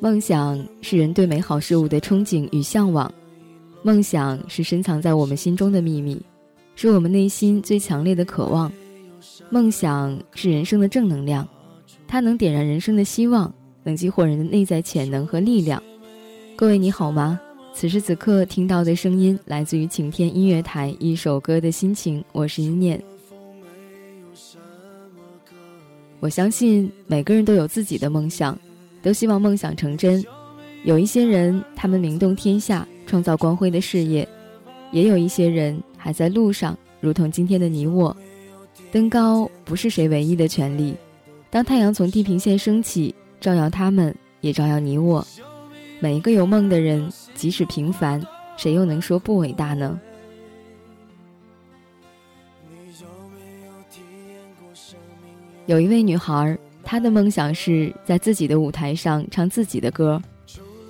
梦想是人对美好事物的憧憬与向往，梦想是深藏在我们心中的秘密，是我们内心最强烈的渴望。梦想是人生的正能量，它能点燃人生的希望，能激活人的内在潜能和力量。各位你好吗？此时此刻听到的声音来自于晴天音乐台，一首歌的心情，我是一念。我相信每个人都有自己的梦想，都希望梦想成真。有一些人，他们名动天下，创造光辉的事业；也有一些人还在路上，如同今天的你我。登高不是谁唯一的权利。当太阳从地平线升起，照耀他们，也照耀你我。每一个有梦的人，即使平凡，谁又能说不伟大呢？有一位女孩，她的梦想是在自己的舞台上唱自己的歌。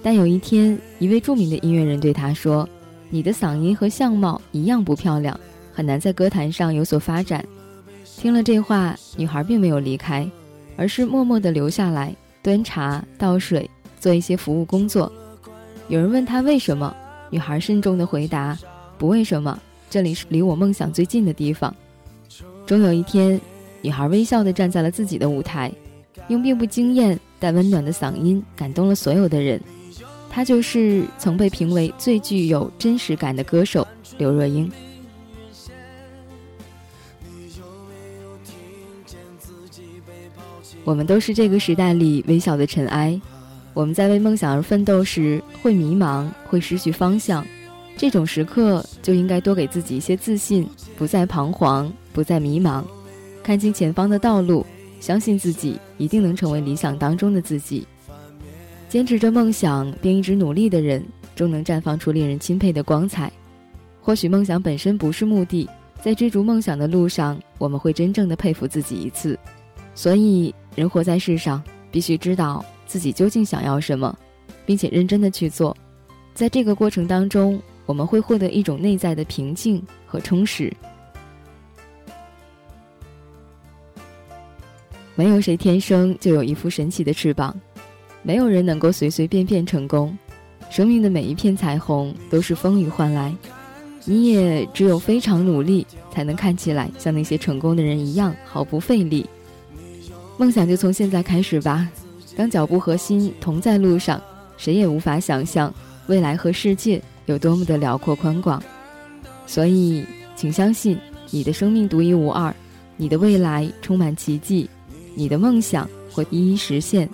但有一天，一位著名的音乐人对她说：“你的嗓音和相貌一样不漂亮，很难在歌坛上有所发展。”听了这话，女孩并没有离开，而是默默地留下来，端茶倒水，做一些服务工作。有人问她为什么，女孩慎重地回答：“不为什么，这里是离我梦想最近的地方。”终有一天。女孩微笑地站在了自己的舞台，用并不惊艳但温暖的嗓音感动了所有的人。她就是曾被评为最具有真实感的歌手刘若英。我们都是这个时代里微小的尘埃。我们在为梦想而奋斗时，会迷茫，会失去方向。这种时刻就应该多给自己一些自信，不再彷徨，不再迷茫。看清前方的道路，相信自己一定能成为理想当中的自己。坚持着梦想并一直努力的人，终能绽放出令人钦佩的光彩。或许梦想本身不是目的，在追逐梦想的路上，我们会真正的佩服自己一次。所以，人活在世上，必须知道自己究竟想要什么，并且认真的去做。在这个过程当中，我们会获得一种内在的平静和充实。没有谁天生就有一副神奇的翅膀，没有人能够随随便便成功。生命的每一片彩虹都是风雨换来，你也只有非常努力，才能看起来像那些成功的人一样毫不费力。梦想就从现在开始吧，当脚步和心同在路上，谁也无法想象未来和世界有多么的辽阔宽广。所以，请相信你的生命独一无二，你的未来充满奇迹。你的梦想会一一实现，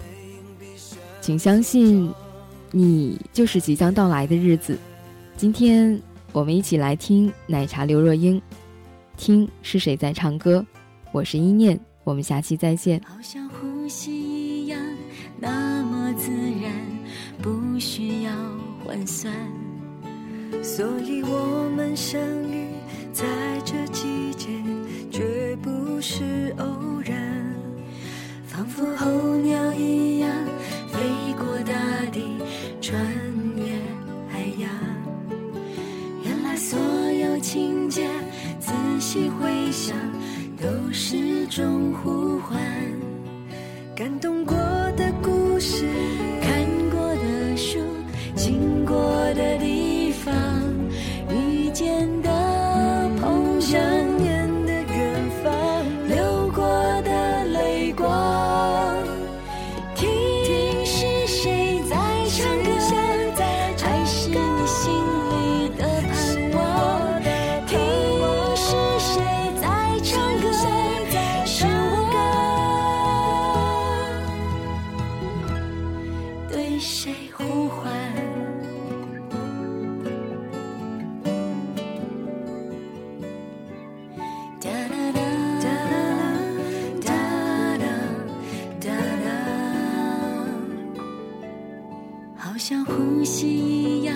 请相信，你就是即将到来的日子。今天我们一起来听奶茶刘若英，听是谁在唱歌。我是一念，我们下期再见。好像呼吸一样，那么自然，不需要换算。所以我们相遇在故事中呼唤。感动呼吸一样，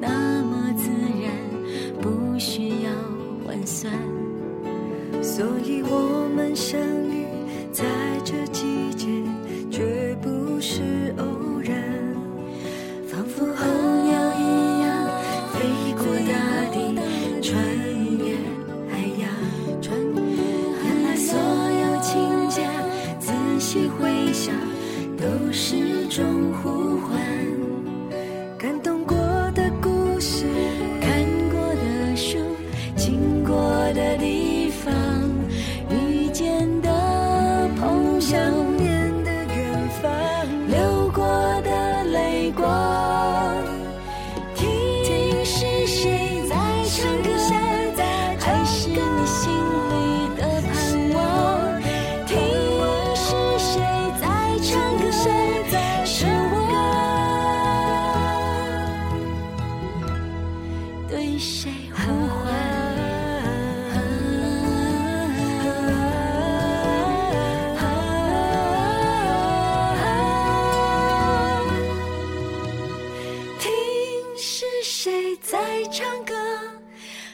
那么自然，不需要换算。所以我们相遇在这季节，绝不是偶然。仿佛候鸟一样飞过大地，穿越海洋。原来所有情节，仔细回想。都是种呼唤。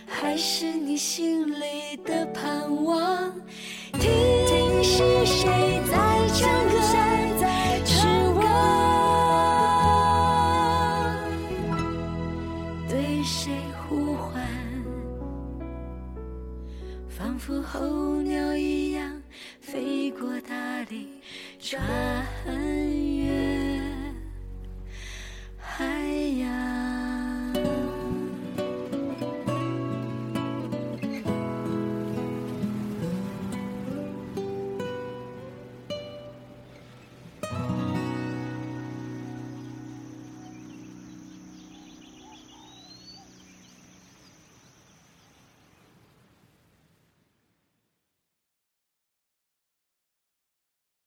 还是你心里的盼望听是谁在唱歌是我对谁呼唤仿佛候鸟一样飞过大地穿越